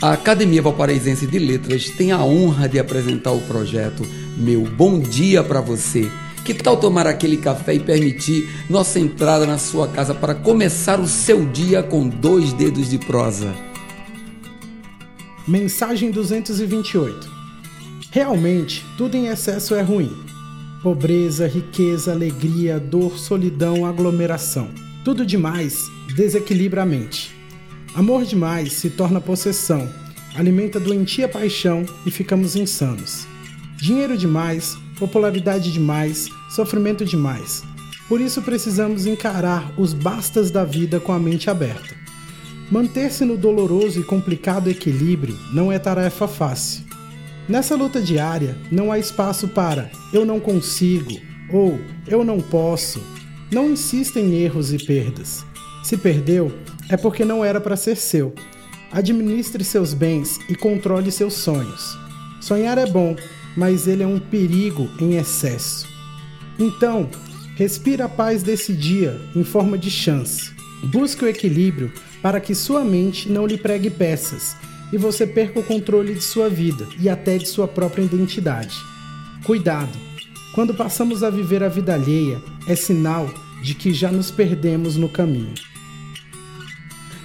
A Academia Valparaísense de Letras tem a honra de apresentar o projeto Meu Bom Dia para Você. Que tal tomar aquele café e permitir nossa entrada na sua casa para começar o seu dia com dois dedos de prosa? Mensagem 228 Realmente, tudo em excesso é ruim. Pobreza, riqueza, alegria, dor, solidão, aglomeração. Tudo demais desequilibra a mente. Amor demais se torna possessão, alimenta doentia paixão e ficamos insanos. Dinheiro demais, popularidade demais, sofrimento demais. Por isso precisamos encarar os bastas da vida com a mente aberta. Manter-se no doloroso e complicado equilíbrio não é tarefa fácil. Nessa luta diária, não há espaço para eu não consigo ou eu não posso. Não insista em erros e perdas. Se perdeu, é porque não era para ser seu. Administre seus bens e controle seus sonhos. Sonhar é bom, mas ele é um perigo em excesso. Então, respire a paz desse dia em forma de chance. Busque o equilíbrio para que sua mente não lhe pregue peças e você perca o controle de sua vida e até de sua própria identidade. Cuidado! Quando passamos a viver a vida alheia, é sinal de que já nos perdemos no caminho